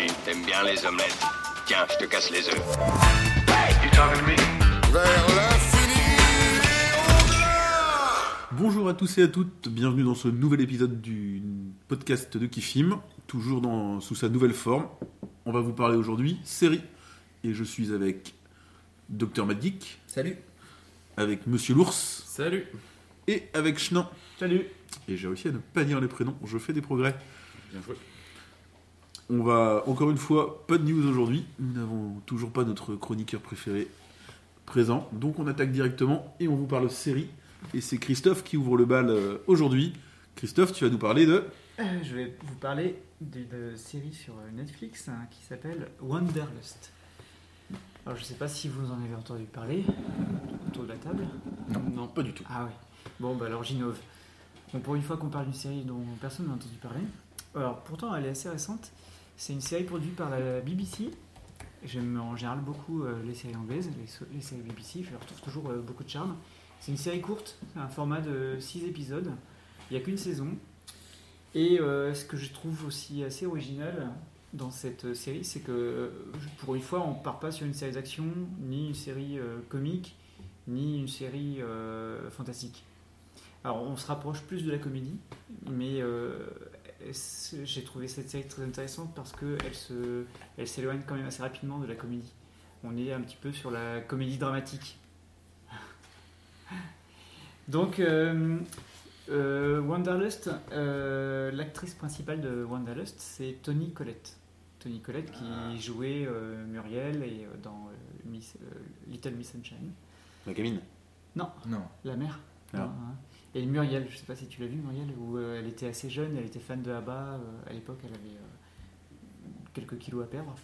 Ouais, t'aimes bien les omelettes. Tiens, je te casse les œufs. Vers l'infini Bonjour à tous et à toutes, bienvenue dans ce nouvel épisode du podcast de Kifim, toujours dans, sous sa nouvelle forme. On va vous parler aujourd'hui série. Et je suis avec Dr Madgeek, Salut. avec Monsieur l'Ours Salut. et avec Chenin. Salut. Et j'ai réussi à ne pas dire les prénoms, je fais des progrès. Bien joué. On va, encore une fois, pas de news aujourd'hui. Nous n'avons toujours pas notre chroniqueur préféré présent. Donc on attaque directement et on vous parle série. Et c'est Christophe qui ouvre le bal euh, aujourd'hui. Christophe, tu vas nous parler de... Euh, je vais vous parler d'une série sur euh, Netflix hein, qui s'appelle Wanderlust. Alors je sais pas si vous en avez entendu parler autour de la table. Non, pas du tout. Ah ouais. Bon bah alors j'innove. Bon pour une fois qu'on parle d'une série dont personne n'a entendu parler. Alors pourtant elle est assez récente. C'est une série produite par la BBC. J'aime en général beaucoup euh, les séries anglaises, les, séries BBC, je leur trouve toujours euh, beaucoup de charme. C'est une série courte, un format de 6 épisodes. Il n'y a qu'une saison. Et euh, ce que je trouve aussi assez original dans cette série, c'est que pour une fois, on part pas sur une série d'action, ni une série comique, ni une série fantastique. Alors, on se rapproche plus de la comédie, mais j'ai trouvé cette série très intéressante parce qu'elle se, elle s'éloigne quand même assez rapidement de la comédie. On est un petit peu sur la comédie dramatique. Donc, euh, euh, Wanderlust, euh, l'actrice principale de Wanderlust, c'est Tony Collette. Tony Collette qui jouait euh, Muriel et, dans euh, Miss- euh, Little Miss Sunshine. La gamine? Non, Non. la mère. Ah. Non, hein. Et Muriel, je sais pas si tu l'as vu Muriel, où euh, elle était assez jeune, elle était fan de ABBA. euh, à l'époque, elle avait euh, quelques kilos à perdre.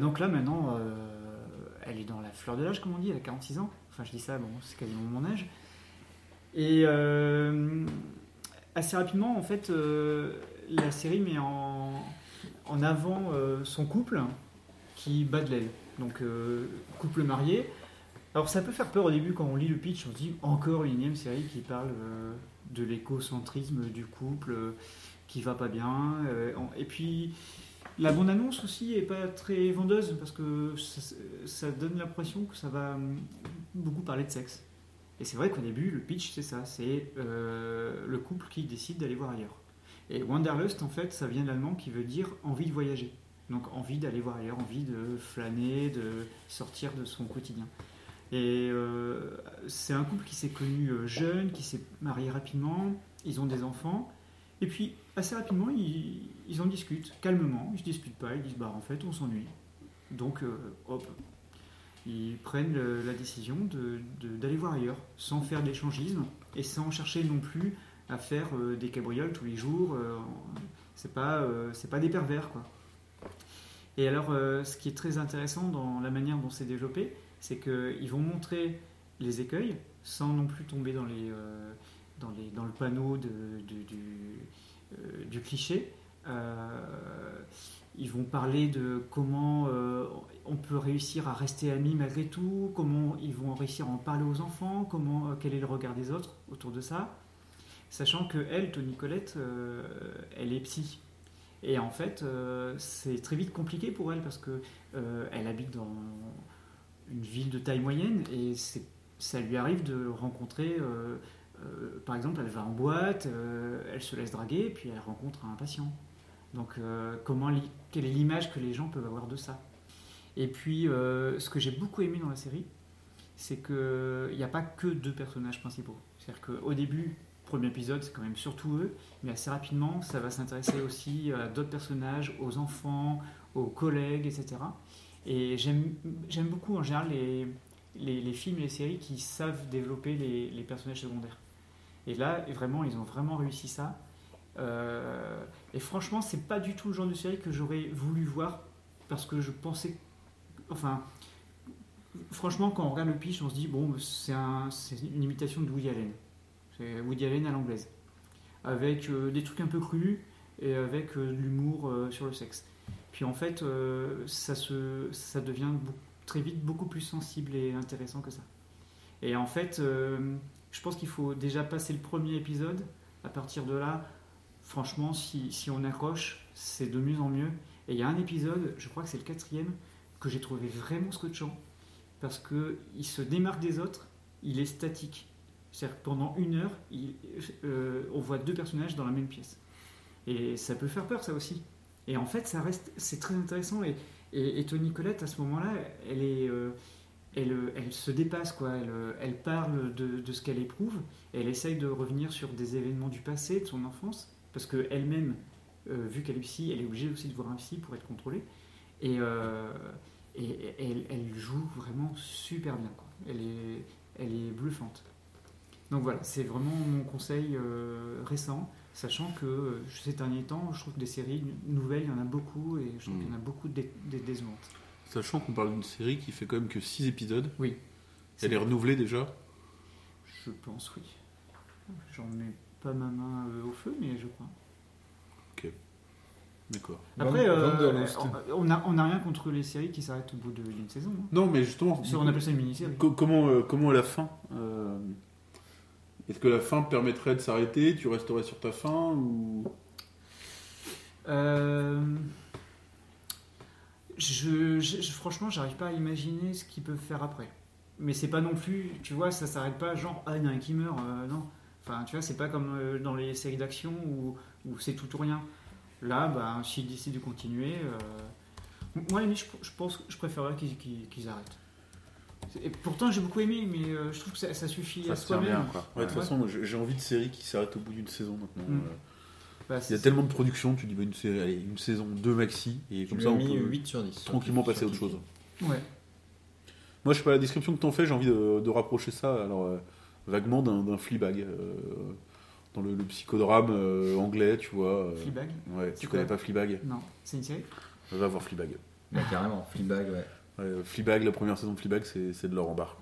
Donc là, maintenant, elle est dans la fleur de l'âge, comme on dit, elle a 46 ans. Enfin, je dis ça, bon, c'est quasiment mon âge. Et assez rapidement, en fait, la série met en, avant son couple qui bat de l'aile. Donc, couple marié. Alors, ça peut faire peur au début quand on lit le pitch, on se dit encore une énième série qui parle euh, de l'écocentrisme du couple euh, qui va pas bien. euh, et puis, la bande-annonce aussi est pas très vendeuse parce que ça, ça donne l'impression que ça va beaucoup parler de sexe. Et c'est vrai qu'au début, le pitch, c'est ça, c'est le couple qui décide d'aller voir ailleurs. Et Wanderlust, en fait, ça vient de l'allemand qui veut dire envie de voyager. Donc envie d'aller voir ailleurs, envie de flâner, de sortir de son quotidien. Et euh, c'est un couple qui s'est connu euh, jeune, qui s'est marié rapidement, ils ont des enfants, et puis assez rapidement, ils, en discutent calmement, ils se disputent pas, ils disent bah en fait on s'ennuie. Donc euh, hop, ils prennent la décision d'aller voir ailleurs, sans faire d'échangisme et sans chercher non plus à faire des cabrioles tous les jours. c'est pas, c'est pas des pervers quoi. Et alors, ce qui est très intéressant dans la manière dont c'est développé, c'est qu'ils vont montrer les écueils sans non plus tomber dans, les, euh, dans, le panneau euh, du cliché. Euh, ils vont parler de comment on peut réussir à rester amis malgré tout, comment ils vont réussir à en parler aux enfants, comment, quel est le regard des autres autour de ça. Sachant que elle, Tony Colette, elle est psy. Et en fait, c'est très vite compliqué pour elle parce que euh, elle habite dans une ville de taille moyenne et ça lui arrive de rencontrer, euh, euh, par exemple, elle va en boîte, euh, elle se laisse draguer puis elle rencontre un patient. Donc, comment, quelle est l'image que les gens peuvent avoir de ça? Et puis, ce que j'ai beaucoup aimé dans la série, c'est qu'il n'y a pas que deux personnages principaux. C'est-à-dire qu'au début, premier épisode, c'est quand même surtout eux, mais assez rapidement, ça va s'intéresser aussi à d'autres personnages, aux enfants, aux collègues, etc. Et j'aime beaucoup en général les, films et les séries qui savent développer les, personnages secondaires. Et là, vraiment, ils ont vraiment réussi ça. Euh, et franchement, c'est pas du tout le genre de série que j'aurais voulu voir parce que je pensais. Enfin, franchement, quand on regarde le pitch, on se dit bon, c'est un, c'est une imitation de Woody Allen. C'est Woody Allen à l'anglaise. Avec euh, des trucs un peu crus et avec euh, de l'humour sur le sexe. Puis en fait, euh, ça, se, ça devient très vite beaucoup plus sensible et intéressant que ça. Et en fait, euh, je pense qu'il faut déjà passer le premier épisode. À partir de là, franchement, si, si on accroche, c'est de mieux en mieux. Et il y a un épisode, je crois que c'est le quatrième, que j'ai trouvé vraiment scotchant, parce que il se démarque des autres, il est statique. C'est-à-dire que pendant une heure, euh, on voit deux personnages dans la même pièce. Et ça peut faire peur, ça aussi. Et en fait, ça reste, c'est très intéressant. Et, et, Tony Collette, à ce moment-là, elle est, euh, elle, elle se dépasse, quoi. Elle, elle parle de, de ce qu'elle éprouve. Elle essaye de revenir sur des événements du passé, de son enfance, parce que elle-même, euh, vu qu'elle est psy, elle est obligée aussi de voir un psy pour être contrôlée. Et, euh, et, et elle, elle joue vraiment super bien, quoi. Elle est, elle est bluffante. Donc voilà, c'est vraiment mon conseil récent, sachant que euh, ces derniers temps, je trouve que des séries nouvelles, il y en a beaucoup, et je trouve Mm. qu'il y en a beaucoup de dé- dé- décevantes. Sachant qu'on parle d'une série qui fait quand même que 6 épisodes. Oui. Elle est renouvelée déjà. Je pense, oui. J'en mets pas ma main euh, au feu, mais je crois. D'accord. Après, euh, on n'a on a rien contre les séries qui s'arrêtent au bout de- d'une saison. hein. Non, mais justement, on appelle ça une mini-série. co- comment, euh, comment est la fin euh, Est-ce que la fin permettrait de s'arrêter? Tu resterais sur ta fin ou? Euh, je, franchement, j'arrive pas à imaginer ce qu'ils peuvent faire après. Mais c'est pas non plus, tu vois, ça s'arrête pas genre, ah, il y a un qui meurt, euh, non. Enfin, tu vois, c'est pas comme euh, dans les séries d'action où, c'est tout ou rien. Là, bah, s'ils décident de continuer, moi, je, je pense, je préférerais qu'ils arrêtent. Et pourtant, j'ai beaucoup aimé, mais euh, je trouve que ça, ça suffit Ça à soi-même. Ouais, de toute façon, j'ai envie de séries qui s'arrêtent au bout d'une saison maintenant. Mm. Euh, Bah, Il y a tellement de production, tu dis bah, une série, allez, une saison, deux maxi, et comme ça on peut 8 sur 10. tranquillement passer à autre chose. Ouais. Moi, je sais pas, la description que t'en fais, j'ai envie de, de rapprocher ça, alors euh, vaguement d'un Fleabag, euh, dans le, le psychodrame euh, anglais, tu vois. euh, Fleabag Ouais, C'est tu connais quoi pas Fleabag? Non, c'est une série? Va voir Fleabag. Bah, carrément, Fleabag, ouais. Ouais, euh, Fleabag, la première saison de Fleabag, c'est de l'or en barre,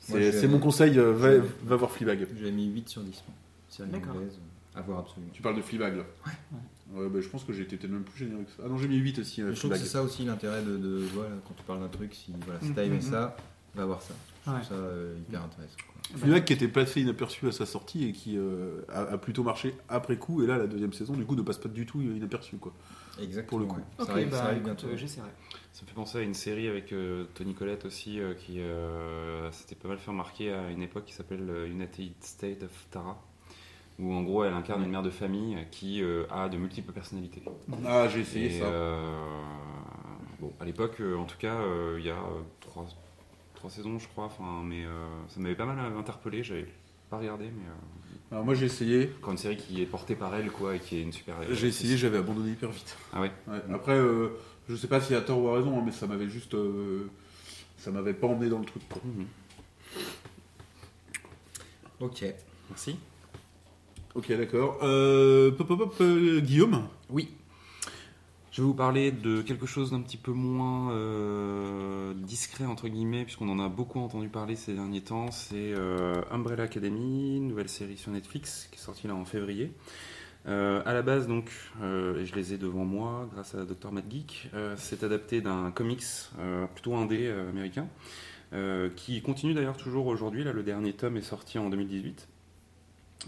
C'est mon conseil, euh, va, voir Fleabag. J'ai mis 8 sur 10. moi. Série D'accord. anglaise, à voir absolument. Tu parles de Fleabag, là Ouais. bah, je pense que j'ai été peut-être même plus généreux que ça. Ah non, j'ai mis 8 aussi, euh, je trouve que c'est ça aussi l'intérêt de, de voilà, quand tu parles d'un truc, si, voilà, si Mm, t'as aimé mm, ça, va voir ça. Je trouve Ouais. ça euh, hyper intéressant. quoi. Fleabag qui était passé inaperçu à sa sortie et qui euh, a, a plutôt marché après coup, et là, la deuxième saison, du coup, ne passe pas du tout inaperçu, quoi. Exactement. Pour le coup. ouais. Ça Ok, arrive, bah, ça arrive bientôt. euh, j'essaierai. Ça me fait penser à une série avec euh, Tony Collette aussi, euh, qui euh, s'était pas mal fait remarquer à une époque qui s'appelle euh, United States of Tara, où en gros elle incarne une mère de famille qui euh, a de multiples personnalités. Ah, j'ai essayé Et, ça. euh, bon, à l'époque, euh, en tout cas, euh, il y a euh, trois, trois saisons, je crois, enfin, mais euh, ça m'avait pas mal interpellé. J'avais pas regardé, mais euh, Alors, moi, j'ai essayé. encore une série qui est portée par elle, quoi, et qui est une super. J'ai essayé, j'avais abandonné hyper vite. Ah ouais. Ouais, Après, euh, je sais pas si à tort ou à raison, hein, mais ça m'avait juste. euh, ça m'avait pas emmené dans le truc. Mhm. Ok. Merci. Ok, d'accord. Euh, pop, pop, pop, euh, Guillaume? Oui. Je vais vous parler de quelque chose d'un petit peu moins euh, discret, entre guillemets, puisqu'on en a beaucoup entendu parler ces derniers temps. C'est euh, Umbrella Academy, nouvelle série sur Netflix qui est sortie là en février. Euh, à la base, donc, euh, et je les ai devant moi grâce à Dr. Matt Geek, c'est adapté d'un comics plutôt indé américain, qui continue d'ailleurs toujours aujourd'hui. Là, le dernier tome est sorti en 2018,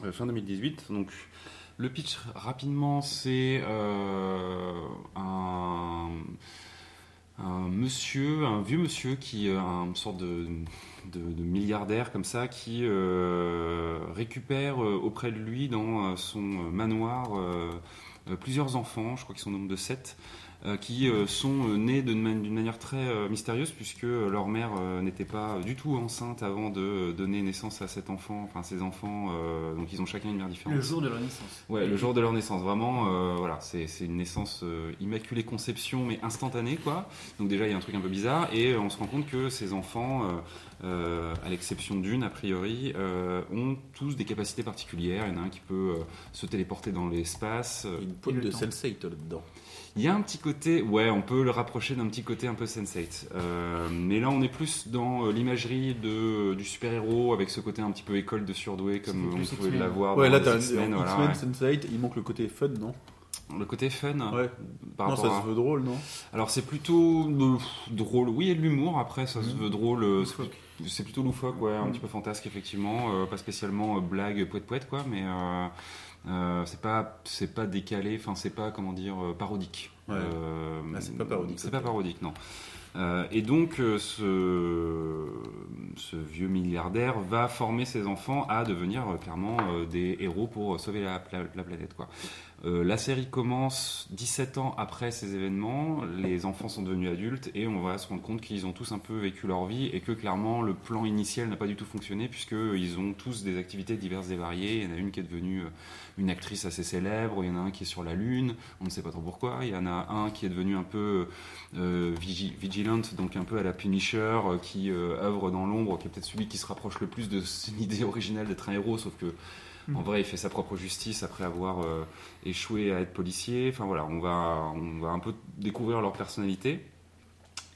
euh, fin 2018. Donc, le pitch rapidement, c'est euh, un, monsieur, un vieux monsieur qui a une sorte de, milliardaire comme ça, qui euh, récupère euh, auprès de lui dans euh, son manoir euh, euh, plusieurs enfants, je crois qu'ils sont au nombre de sept, euh, qui euh, sont euh, nés d'une man- d'une manière très euh, mystérieuse puisque euh, leur mère euh, n'était pas du tout enceinte avant de euh, donner naissance à cet enfant, enfin ces enfants, euh, donc ils ont chacun une mère différente. Le jour de leur naissance. Ouais, le jour de leur naissance, vraiment, euh, voilà, c'est une naissance euh, immaculée conception, mais instantanée, quoi. Donc déjà, il y a un truc un peu bizarre, et euh, on se rend compte que ces enfants, euh, euh, à l'exception d'une, a priori, euh, ont tous des capacités particulières. Il y en a un qui peut euh, se téléporter dans l'espace. Une le de temps. Sense8 là-dedans. Il y a un petit côté, ouais, on peut le rapprocher d'un petit côté un peu Sense8. Euh, mais là, on est plus dans euh, l'imagerie de, du super-héros, avec ce côté un petit peu école de surdoué, comme on pouvait l'avoir Ouais, dans là, les X-Men, X-Men, voilà, ouais. Sense8, il manque le côté fun, non? Le côté fun, Ouais. par Non, ça à- se veut drôle, non? Alors c'est plutôt euh, drôle. Oui, il y a de l'humour. Après, ça se Mhm. veut drôle. euh, c'est plutôt- loufoque, ouais, un petit peu fantasque effectivement. euh, pas spécialement euh, blague poète poète quoi, mais euh, c'est pas, c'est pas décalé, enfin c'est pas comment dire euh, parodique. Ouais. Euh, Ah, c'est pas parodique, C'est pas parodique, non. Euh, et donc ce, ce vieux milliardaire va former ses enfants à devenir clairement des héros pour sauver la, la- la planète. Quoi. Euh, la série commence 17 ans après ces événements, les enfants sont devenus adultes et on va se rendre compte qu'ils ont tous un peu vécu leur vie et que clairement le plan initial n'a pas du tout fonctionné puisqu'ils ont tous des activités diverses et variées. Il y en a une qui est devenue euh, une actrice assez célèbre, il y en a un qui est sur la Lune, on ne sait pas trop pourquoi, il y en a un qui est devenu un peu euh, vigi- vigilant, donc un peu à la Punisher, euh, qui œuvre dans l'ombre, qui est peut-être celui qui se rapproche le plus de son idée originale d'être un héros, sauf que en vrai, il fait sa propre justice après avoir euh, échoué à être policier. Enfin voilà, on va, on va un peu découvrir leur personnalité.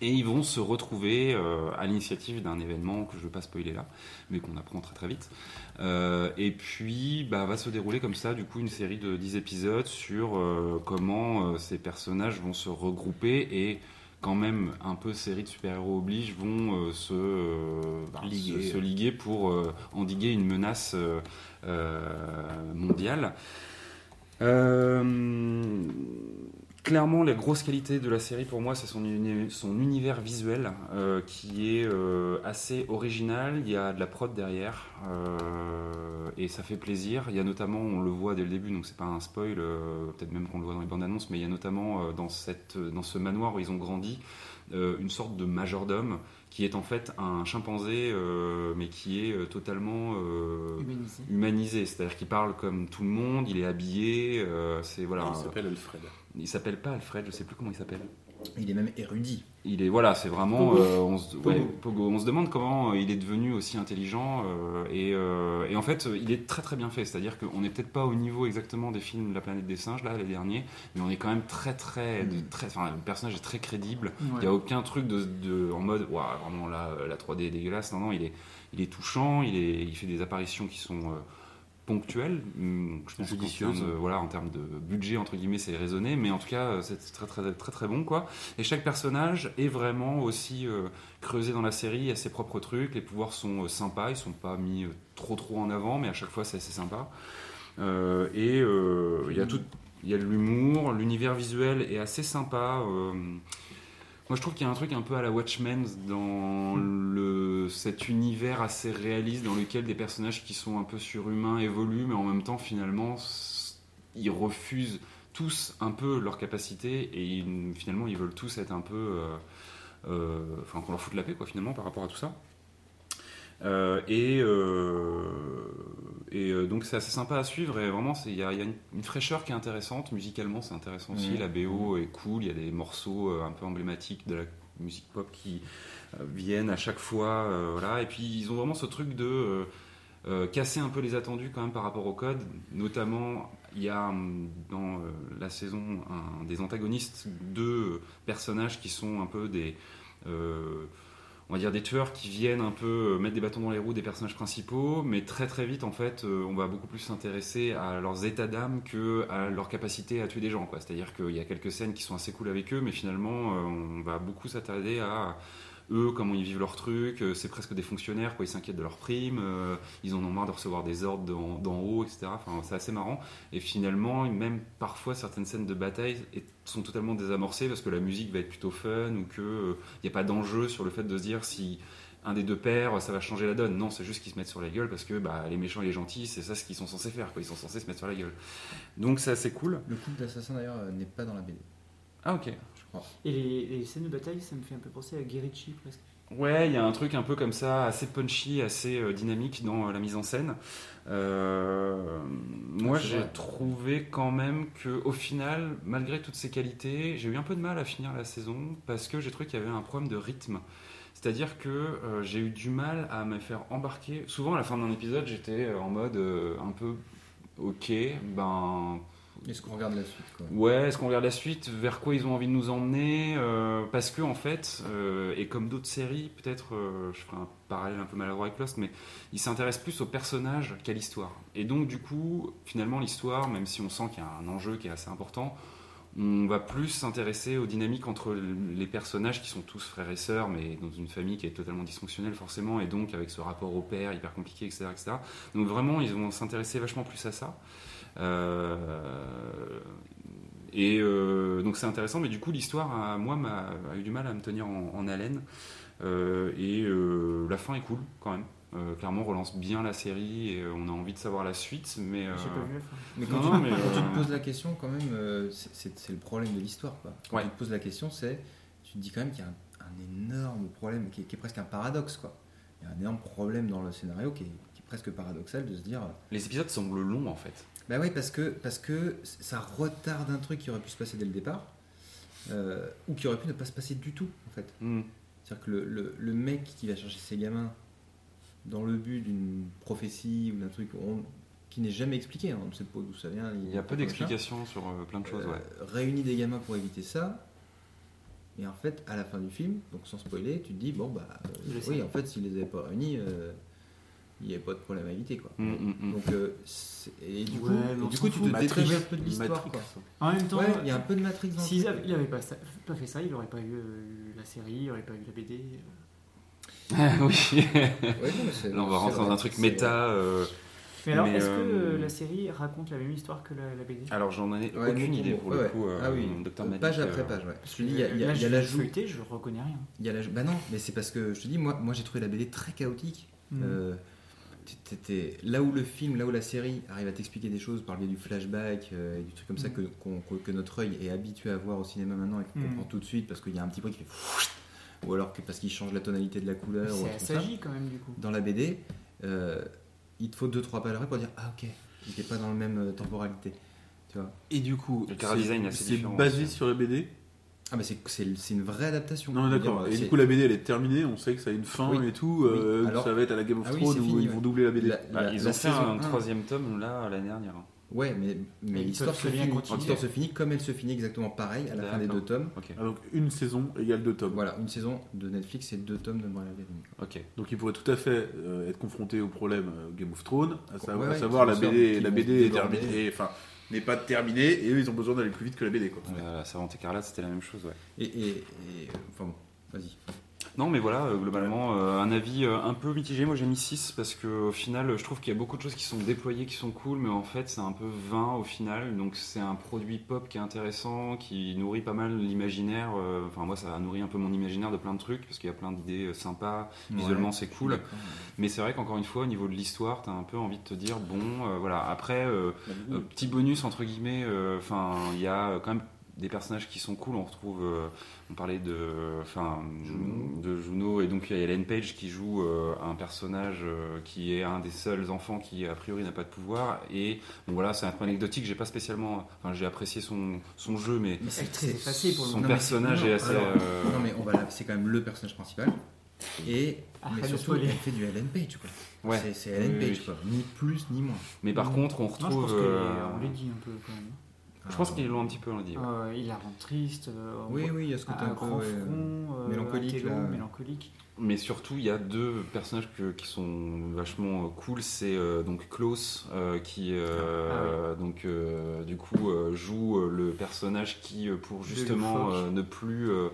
Et ils vont se retrouver euh, à l'initiative d'un événement que je ne veux pas spoiler là, mais qu'on apprend très très vite. Euh, et puis bah, va se dérouler comme ça, du coup, une série de 10 épisodes sur comment ces personnages vont se regrouper et quand même un peu série de super-héros oblige vont euh, se, euh, bah, Liguer. se, se liguer pour euh, endiguer une menace mondiale. Clairement, la grosse qualité de la série pour moi, c'est son, son univers visuel euh, qui est euh, assez original. Il y a de la prod derrière euh, et ça fait plaisir. Il y a notamment, on le voit dès le début, donc c'est pas un spoil, peut-être même qu'on le voit dans les bandes annonces, mais il y a notamment dans, cette, dans ce manoir où ils ont grandi une sorte de majordome qui est en fait un chimpanzé, euh, mais qui est euh, totalement euh, Humanisé. humanisé, c'est-à-dire qu'il parle comme tout le monde, il est habillé, euh, c'est voilà. Il s'appelle Alfred. Il s'appelle pas Alfred, je sais plus comment il s'appelle. Il est même érudit. Il est voilà, c'est vraiment. Pogo. euh, on, se, Pogo. ouais, Pogo. On se demande comment euh, il est devenu aussi intelligent euh, et, euh, et en fait, il est très très bien fait. C'est-à-dire qu'on n'est peut-être pas au niveau exactement des films de La planète des singes là les derniers, mais on est quand même très très, de- Mm. très. Enfin, le personnage est très crédible. Il n'y a aucun truc de, de- en mode, Ouah, vraiment là, la 3D est dégueulasse. Non, non, il est, il est touchant, il, est, il fait des apparitions qui sont euh. Hum, Je pense qu'en termes de, voilà, en termes de budget, entre guillemets, c'est raisonné, mais en tout cas, euh, c'est très, très, très, très bon, quoi. Et chaque personnage est vraiment aussi euh, creusé dans la série, il a ses propres trucs, les pouvoirs sont euh, sympas, ils sont pas mis euh, trop trop en avant, mais à chaque fois, c'est assez sympa. Euh, et euh, il y a tout. Il y a de l'humour, l'univers visuel est assez sympa. Moi, je trouve qu'il y a un truc un peu à la Watchmen dans le, cet univers assez réaliste dans lequel des personnages qui sont un peu surhumains évoluent, mais en même temps, finalement, ils refusent tous un peu leur capacité et ils- finalement, ils veulent tous être un peu. euh, euh, Enfin, qu'on leur foute la paix, quoi, finalement, par rapport à tout ça. Euh, et euh, et euh, donc c'est assez sympa à suivre et vraiment il y a, il y a une, une fraîcheur qui est intéressante. Musicalement c'est intéressant aussi. Mhm. la BO est cool. Il y a des morceaux un peu emblématiques de la musique pop qui viennent à chaque fois euh, voilà. Et puis ils ont vraiment ce truc de euh, euh, casser un peu les attendus quand même par rapport au code. Notamment il y a hum, dans la saison un, des antagonistes deux personnages qui sont un peu des euh, on va dire des tueurs qui viennent un peu euh, mettre des bâtons dans les roues des personnages principaux, mais très très vite en fait, euh, on va beaucoup plus s'intéresser à leurs états d'âme que à leur capacité à tuer des gens. C'est-à-dire qu'il y a quelques scènes qui sont assez cool avec eux, mais finalement, euh, on va beaucoup s'attarder à eux, comment ils vivent leur truc. euh, C'est presque des fonctionnaires, quoi. Ils s'inquiètent de leurs primes, euh, ils en ont marre de recevoir des ordres d'en haut, etc. Enfin, c'est assez marrant. Et finalement, même parfois, certaines scènes de bataille sont totalement désamorcées parce que la musique va être plutôt fun ou qu'il n'y a pas d'enjeu sur le fait de se dire si un des deux pères, ça va changer la donne. Non, c'est juste qu'ils se mettent sur la gueule parce que bah, les méchants et les gentils, c'est ça ce qu'ils sont censés faire. Quoi. Ils sont censés se mettre sur la gueule. Donc c'est assez cool. Le couple d'assassins d'ailleurs euh, n'est pas dans la BD, Ah ok. Et les, les scènes de bataille, ça me fait un peu penser à Guerrici presque. Ouais, il y a un truc un peu comme ça, assez punchy, assez euh, dynamique dans euh, la mise en scène. Euh, moi, c'est j'ai trouvé quand même que, au final, malgré toutes ces qualités, j'ai eu un peu de mal à finir la saison parce que j'ai trouvé qu'il y avait un problème de rythme. C'est-à-dire que euh, j'ai eu du mal à me faire embarquer. Souvent, à la fin d'un épisode, j'étais en mode euh, un peu ok, ben Est-ce qu'on regarde la suite Ouais, est-ce qu'on regarde la suite Vers quoi ils ont envie de nous emmener Euh, Parce que, en fait, euh, et comme d'autres séries, peut-être, euh, je ferai un parallèle un peu maladroit avec Lost, mais ils s'intéressent plus aux personnages qu'à l'histoire. Et donc, du coup, finalement, l'histoire, même si on sent qu'il y a un enjeu qui est assez important, on va plus s'intéresser aux dynamiques entre les personnages qui sont tous frères et sœurs, mais dans une famille qui est totalement dysfonctionnelle, forcément, et donc avec ce rapport au père hyper compliqué, etc. etc. Donc, vraiment, ils vont s'intéresser vachement plus à ça. Euh, et euh, donc c'est intéressant, mais du coup l'histoire, a- moi, m'a a eu du mal à me tenir en, en haleine. Euh, et euh, la fin est cool quand même. Euh, clairement, on relance bien la série et euh, on a envie de savoir la suite, mais euh, pas vu la fin. Mais Non, quand, non, tu, mais, quand tu te poses la question, quand même, c'est- c'est c'est le problème de l'histoire. quoi. Quand Ouais. tu te poses la question, c'est. Tu te dis quand même qu'il y a un, un énorme problème, qui est, qui est presque un paradoxe. Quoi. Il y a un énorme problème dans le scénario qui est, qui est presque paradoxal de se dire. les épisodes semblent longs en fait. Bah oui, parce que, parce que ça retarde un truc qui aurait pu se passer dès le départ, euh, ou qui aurait pu ne pas se passer du tout, en fait. Hmm. C'est-à-dire que le, le- le mec qui va chercher ses gamins dans le but d'une prophétie ou d'un truc on- qui n'est jamais expliqué, hein, on ne sait pas d'où ça vient. Il y a peu d'explications sur euh, plein de choses, euh, ouais. réunit des gamins pour éviter ça. Et en fait, à la fin du film, donc sans spoiler, tu te dis, bon, bah, euh, oui, en fait, s'ils les avaient pas réunis, euh, il n'y avait pas de problème à éviter, quoi. Mm, mm, mm. Donc, euh, et du coup, Ouais, et mais on du s'en coup tu te détaches un peu de l'histoire. En même temps, Ouais, il y a un peu de Matrix dans le s'il truc. avait, il avait pas, fait ça, il aurait pas eu euh, la série, il aurait pas eu la BD. euh. oui. Ouais, Là, on va rentrer dans un truc méta. euh, Mais alors, est-ce que euh, euh, la série raconte la même histoire que la, la BD Alors j'en ai aucune idée pour Ouais, le coup. euh, ah oui, Docteur page Magic, après euh, page, ouais. Parce Je te dis, il y a, y a- y a feuilleté, je reconnais rien. Il y a l'ajout- Bah non, mais c'est parce que je te dis, moi, moi j'ai trouvé la BD très chaotique. Mm. Euh, là où le film, là où la série arrive à t'expliquer des choses par le biais du flashback euh, et du truc comme ça Mm. que, que- que notre œil est habitué à voir au cinéma maintenant et qu'on Mm. comprend tout de suite parce qu'il y a un petit bruit qui fait ou alors que parce qu'il change la tonalité de la couleur C'est assagi quand même, du coup. Dans la BD, euh, il te faut 2-3 pages après pour dire Ah ok, il n'était pas dans la même euh, temporalité. Tu vois Et du coup, Le est assez c'est basé aussi. sur la BD Ah mais c'est, une vraie adaptation. Non, d'accord. Et du coup, la BD, elle est terminée. On sait que ça a une fin Oui. et tout. euh. Alors- ça va être à la Game of Ah Thrones où fini, ils ouais. vont doubler la BD. La- Bah, la- ils la ont fait un 1. troisième tome là l'année dernière. Ouais, mais, mais l'histoire, se finit, se comme elle se finit exactement pareil à la fin des deux tomes. Ok. Ah, donc, une saison égale deux tomes. Voilà, une saison de Netflix et deux tomes de Academy. Ok. Donc, il pourrait tout à fait euh, être confronté au problème euh, Game of Thrones, à, sa- Ouais, à ouais, savoir qui la BD, la BD est terminée, enfin, n'est pas terminée, et eux, ils ont besoin d'aller plus vite que la BD, quoi. La Servante écarlate, c'était la même chose, ouais. Et, et, et, euh, enfin bon, vas-y. Non, mais voilà, euh, globalement, euh, un avis euh, un peu mitigé. Moi, j'ai mis 6 parce que au final, je trouve qu'il y a beaucoup de choses qui sont déployées, qui sont cool, mais en fait, c'est un peu vain au final. Donc, c'est un produit pop qui est intéressant, qui nourrit pas mal l'imaginaire. Enfin, moi, ça a nourri un peu mon imaginaire de plein de trucs parce qu'il y a plein d'idées sympas. Visuellement, c'est cool. Mais c'est vrai qu'encore une fois, au niveau de l'histoire, t'as un peu envie de te dire, bon, euh, voilà. Après, euh, euh, petit bonus entre guillemets, enfin, il y a quand même des personnages qui sont cool. On retrouve, euh, on parlait de, enfin, Juno. de Juno et donc il y a Ellen Page qui joue euh, un personnage euh, qui est un des seuls enfants qui a priori n'a pas de pouvoir. Et bon, voilà, c'est un peu anecdotique. J'ai pas spécialement, enfin, j'ai apprécié son, son jeu, mais Mais C'est très effacé pour le son personnage non, est assez. alors, euh, Non mais on va c'est quand même le personnage principal. Et mais surtout, elle fait du Ellen Page quoi. Ouais. C'est, c'est Ellen Oui, Page oui. quoi. Ni plus ni moins. Mais par Mm. contre, on Non, je retrouve. pense euh, qu'on l'a dit un peu quand même. Je pense qu'ils l'ont un petit peu dit. ouais. Euh, il la rend triste. euh, on Oui oui, il y a ce côté un, un, peu grand ouais, euh, front, euh, mélancolique, intello, là. mélancolique. Mais surtout, il y a deux personnages que- qui sont vachement euh, cool. C'est euh, donc Klaus euh, qui, euh, donc euh, du coup, euh, joue euh, le personnage qui, pour justement euh, ne plus euh,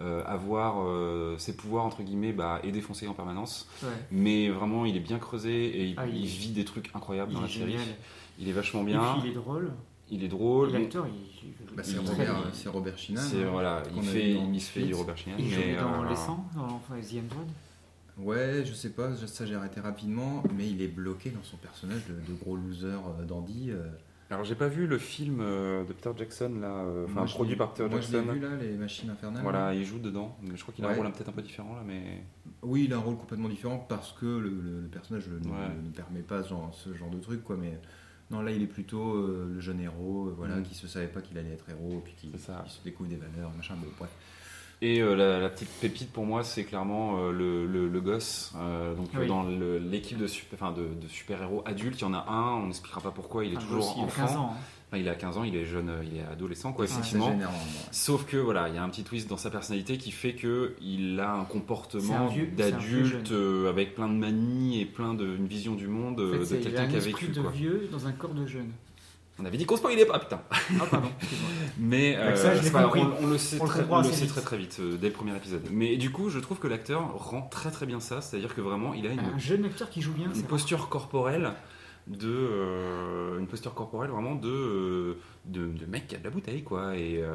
euh, avoir euh, ses pouvoirs entre guillemets, bah, est défoncé en permanence. Ouais. Mais vraiment, il est bien creusé et il, Ah, il il est- vit des trucs incroyables dans la série. génial. Il est vachement Et bien. puis il est drôle. Il est drôle. L'acteur, il, il- Bah, c'est, Robert, c'est Robert Chinan. C'est hein, voilà, il a fait, dans il se fait. Robert Chinan. Il joue mais, dans euh, Les 100, dans The Android. Ouais, je sais pas, ça j'ai arrêté rapidement, mais il est bloqué dans son personnage de, de gros loser euh, dandy. euh. Alors j'ai pas vu le film de Peter Jackson là, enfin Moi, je produit par Peter Moi je Jackson. l'ai vu là, les machines infernales. Voilà, il joue dedans. Mais je crois qu'il a un rôle peut-être un peu différent là, mais. Oui, il a un rôle complètement différent parce que le, le- le personnage ne, Ouais. ne permet pas ce genre, ce genre de truc, quoi. Mais non, là, il est plutôt euh, le jeune héros, euh, voilà, Mm. qui se savait pas qu'il allait être héros, puis qui, se découvre des valeurs, machin. Bon, bref. Et euh, la, la petite pépite pour moi, c'est clairement euh, le, le- le gosse. Euh, donc Oui. dans l'équipe de, super, enfin, de, de super-héros adultes, il y en a un, on n'expliquera pas pourquoi, il est Enfin, toujours aussi, il a enfant. 15 ans. hein. Enfin, il a 15 ans, il est jeune, il est adolescent, quoi, Ouais, effectivement. générant. Sauf que voilà, il y a un petit twist dans sa personnalité qui fait que il a un comportement d'adulte avec plein de manies et plein de une vision du monde En fait, de c'est- il a quelqu'un un qui a esprit vécu de quoi. vieux dans un corps de jeune. On avait dit qu'on spoilait pas, putain. Ah, pardon. Mais ça, je l'ai c'est pas- compris. on, on le sait, On très, on le sait très très vite euh, dès le premier épisode. Mais du coup, je trouve que l'acteur rend très très bien ça, c'est-à-dire que vraiment, il a une, Un jeune acteur qui joue bien, une posture corporelle de euh, une posture corporelle vraiment de, euh, de, de mec qui a de la bouteille quoi et euh,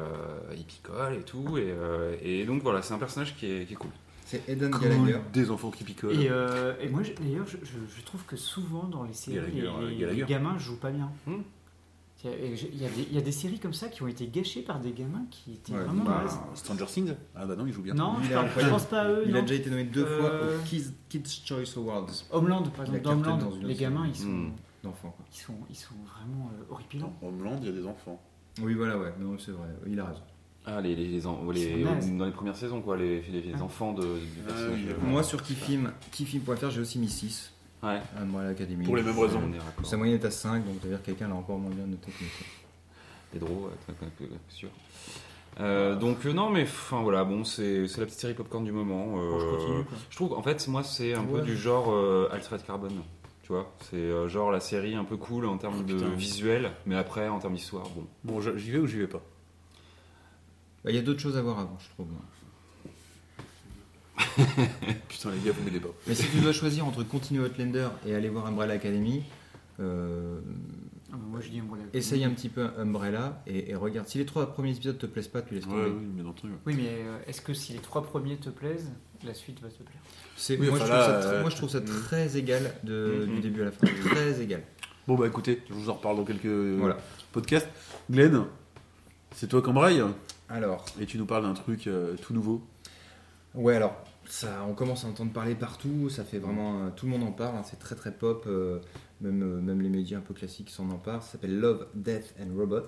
il picole et tout et, euh, et donc voilà c'est un personnage qui est, qui est cool. C'est Eden Gallagher. Des enfants qui picolent. Et, euh, et moi, d'ailleurs, je, je- je trouve que souvent dans les séries, Gallagher, les, euh, les- Gallagher. les gamins jouent pas bien. Hmm. Il y, a, il y a des, il y a des séries comme ça qui ont été gâchées par des gamins qui étaient Ouais, vraiment Bah. Stranger Things Ah bah non, il joue bien. Non, Il je, parle- je pense pas à eux. Il non. a déjà été nommé deux fois Euh, aux Kids, Kids Choice Awards Homeland, par a exemple, Homeland, les gamins, ils sont, Hmm. d'enfants. quoi. ils sont, ils sont vraiment euh, horripilants. Dans Homeland, il y a des enfants. Oui, voilà, ouais, non, c'est vrai, il a raison. Ah les, les, dans les premières saisons quoi les, les, les Ah. enfants de, du personnage. oui, euh, Moi, sur Kifim, Kifim.fr, j'ai aussi mis 6 ouais. à Umbrella Academy. Pour les mêmes raisons. On est raccord. Sa moyenne est à 5, donc c'est-à-dire que quelqu'un l'a encore moins bien noté que moi. Pedro, sûr. Euh, donc euh, non mais enfin voilà bon c'est la petite série popcorn du moment. Bon, je euh, continue, quoi. je trouve en fait moi c'est un peu du genre euh, Altered Carbon. Tu vois, c'est euh, genre la série un peu cool en termes de putain. visuel, mais après en termes d'histoire, bon. Bon, j'y vais ou j'y vais pas? Bah, Il y a d'autres choses à voir avant, je trouve. Putain, les gars, vous m'aidez pas. Mais si tu dois choisir entre continuer Outlander et aller voir Umbrella Academy, euh, Ah, bah, moi, je dis Umbrella. essaye un petit peu Umbrella et, et regarde. Si les trois premiers épisodes te plaisent pas, tu laisses tomber. Ouais, oui, bien entendu. ouais. Oui, mais euh, est-ce que si les trois premiers te plaisent, la suite va te plaire? C'est- Oui, moi, enfin je là, trouve ça, tr- euh, moi, je trouve ça mm. très égal de- Mhm. du début à la fin. très égal. Bon, bah écoutez, je vous en reparle dans quelques Voilà. podcasts. Glenn, c'est toi qui Alors, et tu nous parles d'un truc euh, tout nouveau. Ouais, alors, ça, on commence à entendre parler partout. Ça fait vraiment. euh, tout le monde en parle. hein, c'est très très pop. euh, même, euh, même les médias un peu classiques s'en emparent. Ça s'appelle Love, Death and Robots.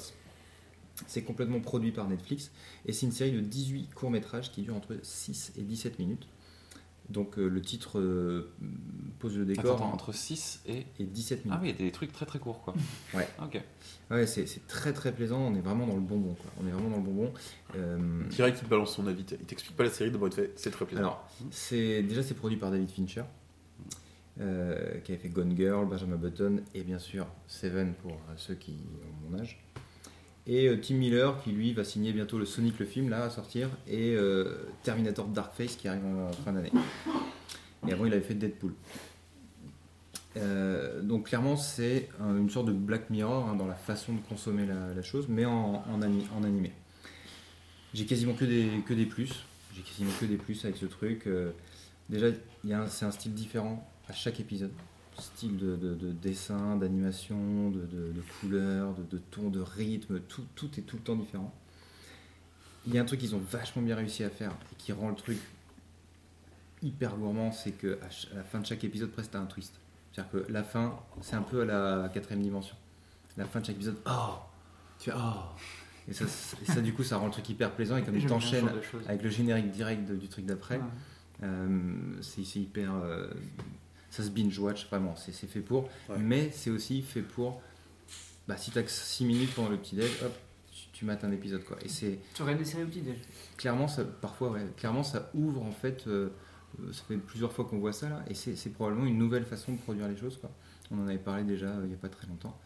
C'est complètement produit par Netflix. Et c'est une série de 18 courts-métrages qui durent entre 6 et 17 minutes. Donc euh, le titre euh, pose le décor. attends, entre 6 et... et 17 minutes. Ah oui, il y a des trucs très très courts quoi. Ouais. Ok. Ouais, c'est c'est très très plaisant. On est vraiment dans le bonbon. Quoi. On est vraiment dans le bonbon. Euh, Direct, il te balance son avis. Il t'explique pas la série, d'abord il te fait c'est très plaisant. alors, c'est déjà c'est produit par David Fincher, euh, qui avait fait Gone Girl, Benjamin Button et bien sûr Seven pour ceux qui ont mon âge. Et euh, Tim Miller qui lui va signer bientôt le Sonic le film là à sortir et euh, Terminator Dark Face qui arrive en fin d'année. Et avant il avait fait Deadpool. Euh, donc clairement c'est un- une sorte de Black Mirror hein, dans la façon de consommer la, chose, mais en, en, en animé. J'ai quasiment que des, que des plus. J'ai quasiment que des plus avec ce truc. Euh, déjà, c'est un style différent à chaque épisode. Style de, de- de dessin, d'animation, de, de, de couleurs, de, ton, de rythme, tout, tout est tout le temps différent. Il y a un truc qu'ils ont vachement bien réussi à faire et qui rend le truc hyper gourmand, c'est que à, la fin de chaque épisode, presque t'as un twist. C'est-à-dire que la fin, c'est un peu à la quatrième dimension. La fin de chaque épisode, oh, tu fais oh. Et ça, c'est- et ça, du coup, ça rend le truc hyper plaisant et comme il J'aime bien ce t'enchaîne genre de choses. avec le générique direct de- du truc d'après, Ouais. euh, c'est c'est hyper. euh, ça se binge-watch, vraiment, c'est c'est fait pour. Ouais. Mais c'est aussi fait pour. Bah, si t'as 6 minutes pendant le petit-déj, hop, tu, tu mates un épisode, quoi. Et c'est Tu regardes des séries au petit-déj clairement, ça, parfois, ouais, clairement, ça ouvre en fait. euh, euh, ça fait plusieurs fois qu'on voit ça là, et c'est probablement une nouvelle façon de produire les choses, quoi. On en avait parlé déjà euh, il n'y a pas très longtemps.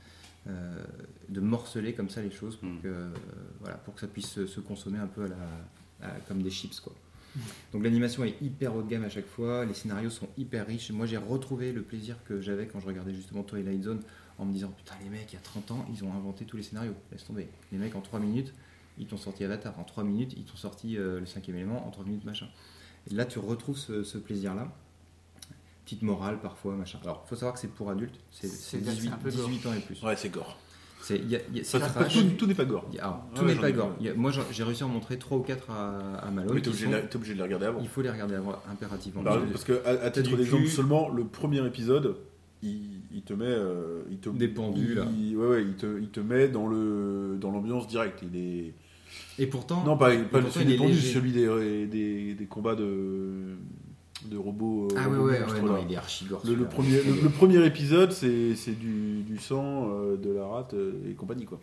euh, de morceler comme ça les choses pour, Mm. que, euh, voilà, pour que ça puisse se, se consommer un peu à la, à- comme des chips. Quoi. Donc l'animation est hyper haut de gamme à chaque fois, les scénarios sont hyper riches. Moi j'ai retrouvé le plaisir que j'avais quand je regardais justement Twilight Zone en me disant putain les mecs il y a 30 ans ils ont inventé tous les scénarios, laisse tomber. Les mecs en 3 minutes ils t'ont sorti Avatar, en 3 minutes ils t'ont sorti euh, le cinquième élément, en 3 minutes machin. Et là tu retrouves ce, ce plaisir là. Petite morale parfois machin. Alors faut savoir que c'est pour adultes, c'est C'est c'est c'est 18, un peu gore. 18 ans et plus. Ouais, c'est gore. C'est il y a- il y a- c'est Enfin, trash. tout, tout n'est pas gore. Il y a- alors, Ouais, tout ouais, n'est j'en pas ai gore. vu. Il y a- Moi j'ai réussi à en montrer 3 ou 4 à, à Malone. Oui, t'es obligé, sont- de la- t'es obligé de les regarder avant. Il faut les regarder avant, impérativement. Bah, parce que à, à titre d'exemple seulement, le premier épisode, il, il te met, euh, il te Des pendus, il- là. Ouais, ouais, il te, il te met dans le dans l'ambiance directe. Il est Et pourtant, non pas, pas pourtant, celui des pendus, celui des, des, des combats de de robots. euh, ah ouais, robots ouais, ouais, non, il est archi gore. le, premier, le, le premier épisode, c'est c'est du, du sang, euh, de la rate euh, et compagnie quoi.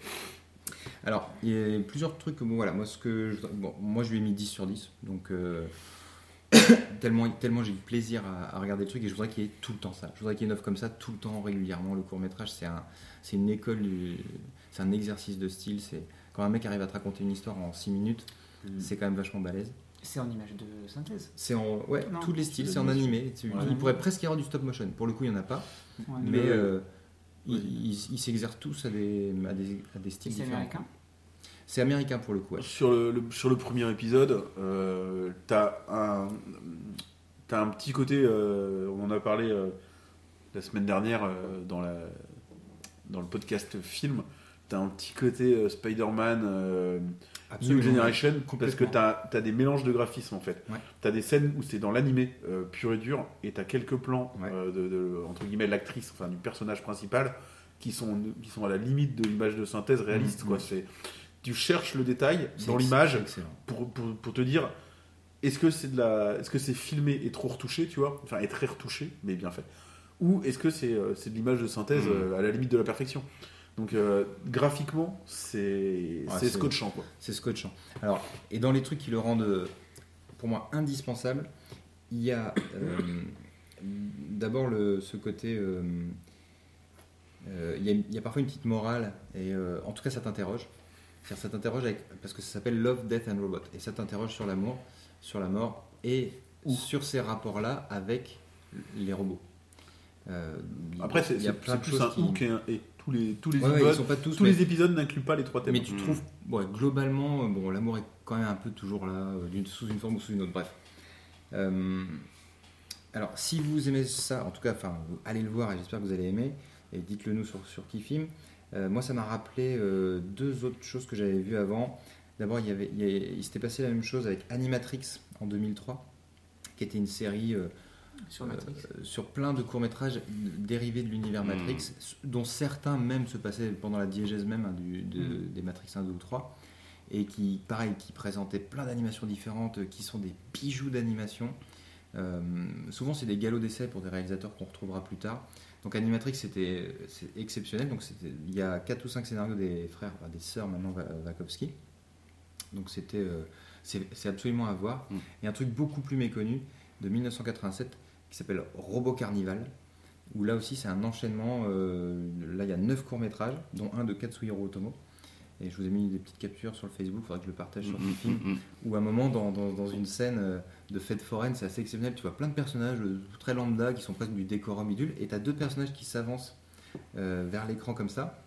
Alors, il y a plusieurs trucs. Bon, voilà, moi, ce que je- bon, moi, je lui ai mis 10 sur 10. Donc, euh, tellement, tellement j'ai eu plaisir à, à regarder le truc et je voudrais qu'il y ait tout le temps ça. Je voudrais qu'il y ait une œuvre comme ça tout le temps, régulièrement. Le court métrage, c'est un, c'est une école, c'est un exercice de style. C'est quand un mec arrive à te raconter une histoire en 6 minutes, c'est quand même vachement balèze. C'est en image de synthèse. C'est en, ouais, Non, tous les c'est styles, c'est en animé. Tu- Ouais. Il pourrait presque y avoir du stop motion. Pour le coup, il n'y en a pas. Ouais. Mais euh, ils s'exercent tous à des, à des, à des styles C'est différents. américain C'est américain pour le coup. ouais. Sur le, le- sur le premier épisode, euh, t'as un, t'as un petit côté, euh, on en a parlé euh, la semaine dernière euh, dans, la, dans le podcast film, t'as un petit côté euh, Spider-Man New. Generation, parce que t'as as des mélanges de graphismes en fait. Ouais. T'as des scènes où c'est dans l'animé euh, pur et dur, et t'as quelques plans Ouais. euh, de, de- entre guillemets, l'actrice, enfin du personnage principal, qui sont, qui sont à la limite de l'image de synthèse réaliste. Mhm. Quoi. C'est, tu cherches le détail dans l'image pour, pour, pour te dire est-ce que c'est de la est-ce que c'est filmé et trop retouché tu vois? Enfin et très retouché mais bien fait ou est-ce que c'est euh, c'est de l'image de synthèse Mm. à la limite de la perfection? Donc euh, graphiquement c'est Ouais, scotchant quoi C'est scotchant. Alors, et dans les trucs qui le rendent, euh, pour moi, indispensable, il y a euh, d'abord ce côté. euh, il, y a, il y a parfois une petite morale, et en tout cas, ça t'interroge. Ça t'interroge parce que ça s'appelle Love, Death and Robot, et ça t'interroge sur l'amour, sur la mort, et sur ces rapports-là avec les robots. Après c'est plus un qui- ou qu'un et tous les tous les Ouais, épisodes, ils sont pas tous, tous mais- les épisodes n'incluent pas les trois thèmes mais tu trouves, ouais, globalement, bon, l'amour est quand même un peu toujours là, euh, sous une forme ou sous une autre. Bref. Euh, alors, si vous aimez ça, en tout cas, enfin, allez le voir et j'espère que vous allez aimer. Et dites-le nous sur, sur qui filme. Euh, moi, ça m'a rappelé euh, deux autres choses que j'avais vues avant. D'abord, il, y avait, il, y a- il s'était passé la même chose avec Animatrix en 2003, qui était une série euh, sur Matrix. euh, sur plein de courts-métrages dérivés de l'univers Mm. Matrix, dont certains même se passaient pendant la diégèse même hein, du- de- Mm. des Matrix 1, 2 ou 3, et qui, pareil, qui présentaient plein d'animations différentes, qui sont des bijoux d'animation. Euh, souvent, c'est des galops d'essai pour des réalisateurs qu'on retrouvera plus tard. Donc Animatrix, c'était c'est exceptionnel. Donc il y a 4 ou 5 scénarios des frères, enfin, des sœurs maintenant Wachowski. Donc c'était euh, c'est absolument à voir. Mm. Et un truc beaucoup plus méconnu de 1987 qui s'appelle Robot Carnival, où là aussi c'est un enchaînement. euh, là il y a 9 courts-métrages, dont un de Katsuhiro Otomo. Et je vous ai mis des petites captures sur le Facebook, il faudrait que je le partage sur le film. mm, mm. Où à un moment, dans, dans- dans une scène euh, de fête foraine, c'est assez exceptionnel. Tu vois plein de personnages euh, très lambda qui sont presque du décorum idule, et tu as deux personnages qui s'avancent euh, vers l'écran comme ça.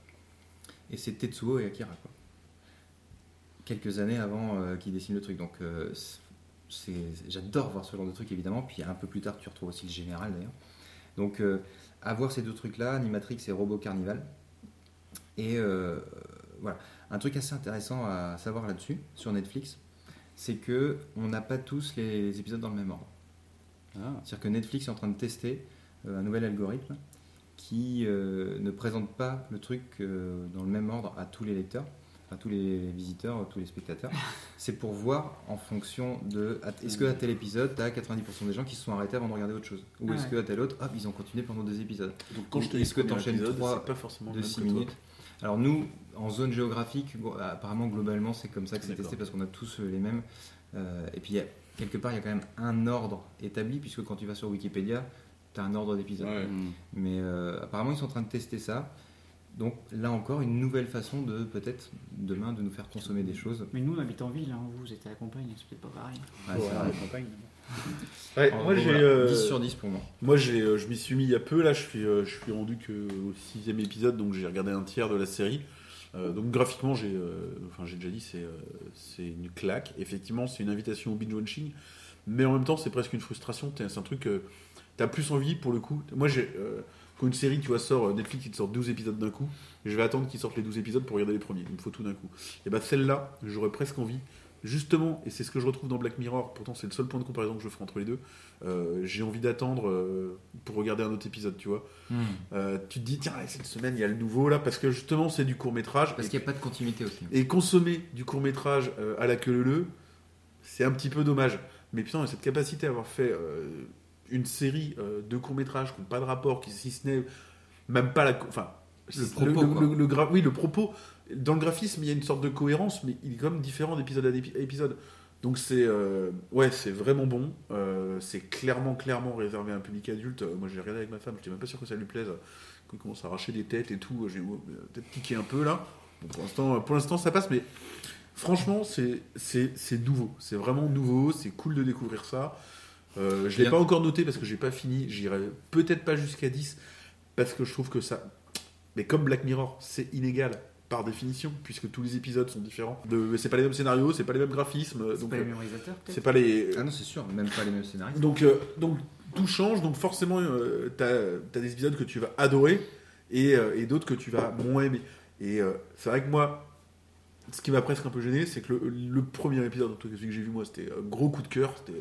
Et c'est Tetsuo et Akira. Quoi. Quelques années avant euh, qu'ils dessinent le truc. Donc j'adore voir ce genre de truc évidemment. Puis un peu plus tard, tu retrouves aussi le général d'ailleurs. Donc euh, à voir ces deux trucs-là, Animatrix et Robot Carnival. Et euh, voilà. Un truc assez intéressant à savoir là-dessus, sur Netflix, c'est que on n'a pas tous les épisodes dans le même ordre. Ah. C'est-à-dire que Netflix est en train de tester euh, un nouvel algorithme qui euh, ne présente pas le truc dans le même ordre à tous les lecteurs, à tous les visiteurs, à tous les spectateurs. C'est pour voir en fonction de est-ce que à tel épisode, tu as 90% des gens qui se sont arrêtés avant de regarder autre chose, ou Ah est-ce ouais. que à tel autre, hop, ils ont continué pendant deux épisodes? donc quand je te dis Est-ce que t'enchaînes épisode, trois c'est pas forcément de le même 6 que toi. minutes? Alors nous, en zone géographique, bon, apparemment globalement c'est comme ça que c'est testé parce qu'on a tous euh, les mêmes. Euh, et puis il y a- quelque part il y a quand même un ordre établi puisque quand tu vas sur Wikipédia, tu as un ordre d'épisode. Ouais. Mais euh, apparemment ils sont en train de tester ça. Donc là encore une nouvelle façon de peut-être demain de nous faire consommer des choses. Mais nous, on habite en ville, hein, vous êtes à la campagne, c'est peut-être pas pareil. Ouais, Ouais, c'est vrai. la campagne, Ouais, moi j'ai voilà, euh, 10 sur 10 pour moi. Moi, j'ai, euh, je m'y suis mis il y a peu. Là, je suis, euh, je suis rendu que au sixième épisode, donc j'ai regardé un tiers de la série. Euh, donc graphiquement, j'ai, euh, enfin, j'ai déjà dit, c'est, euh, c'est une claque. Effectivement, c'est une invitation au binge watching, mais en même temps, c'est presque une frustration. T'es- C'est un truc que t'as plus envie pour le coup. Moi, j'ai, euh, quand une série, tu vois, sort euh, Netflix, il te sort 12 épisodes d'un coup. Je vais attendre qu'ils sortent les 12 épisodes pour regarder les premiers. Il me faut tout d'un coup. Et bah celle-là, j'aurais presque envie. Justement, et c'est ce que je retrouve dans Black Mirror, pourtant c'est le seul point de comparaison que je ferai entre les deux, euh, j'ai envie d'attendre euh, pour regarder un autre épisode, tu vois. Euh, tu te dis, tiens, cette semaine, il y a le nouveau là, parce que justement, c'est du court métrage. Parce qu'il n'y a pas de continuité aussi. et consommer du court métrage à la queue leu, c'est un petit peu dommage. Mais putain, cette capacité à avoir fait une série euh, de courts métrages qui n'ont pas de rapport, qui, si ce n'est même pas la. Enfin, Le propos, quoi. le gra- oui, le propos. Dans le graphisme, il y a une sorte de cohérence, mais il est quand même différent d'épisode à épi- épisode. Donc c'est euh, ouais, c'est vraiment bon. Euh, c'est clairement, clairement réservé à un public adulte. Moi, j'ai regardé avec ma femme. J'étais même pas sûr que ça lui plaise. Quand il commence à arracher des têtes et tout, j'ai euh, peut-être piqué un peu là. Bon, pour l'instant, pour l'instant, ça passe, mais franchement, c'est nouveau. C'est vraiment nouveau. C'est cool de découvrir ça. Euh, je l'ai Bien. pas encore noté parce que j'ai pas fini. J'irai peut-être pas jusqu'à 10 parce que je trouve que ça. Mais comme Black Mirror, c'est inégal par définition, puisque tous les épisodes sont différents. De, c'est pas les mêmes scénarios, c'est pas les mêmes graphismes, C'est donc pas euh, les mémorisateurs, peut-être c'est pas les. Ah non, c'est sûr, même pas les mêmes scénaristes. Donc, euh, donc tout change, donc forcément, euh, t'as as des épisodes que tu vas adorer et, euh, et d'autres que tu vas moins aimer. Et euh, c'est vrai que moi, ce qui m'a presque un peu gêné, c'est que le, le premier épisode, en tout cas celui que j'ai vu moi, c'était un gros coup de cœur, c'était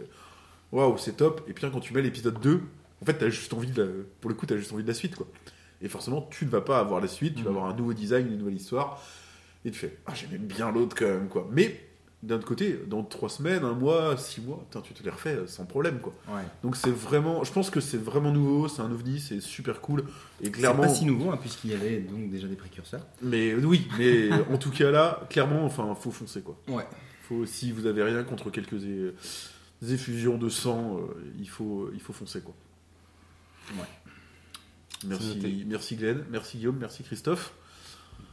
waouh, c'est top. Et puis quand tu mets l'épisode 2, en fait, t'as juste envie de la- pour le coup, t'as juste envie de la suite, quoi. Et forcément, tu ne vas pas avoir la suite, tu vas Mhm. avoir un nouveau design, une nouvelle histoire, et tu fais, ah, j'aimais bien l'autre quand même, quoi. Mais d'un autre côté, dans trois semaines, un mois, six mois, putain, tu te les refais euh, sans problème, quoi. Ouais. Donc c'est vraiment, je pense que c'est vraiment nouveau, c'est un ovni, c'est super cool et C'est clairement. pas si nouveau, hein, puisqu'il y avait donc déjà des précurseurs. Mais oui, mais en tout cas là, clairement, enfin, faut foncer quoi. Ouais. Faut si vous avez rien contre quelques effusions de sang, euh, il faut, il faut foncer quoi. Ouais. Merci, merci Glenn, merci Guillaume, merci Christophe.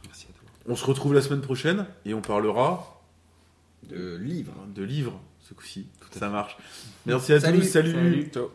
Merci à toi. On se retrouve la semaine prochaine et on parlera De livres. de livres ce coup-ci. Ça marche. Merci à Salut. tous, salut.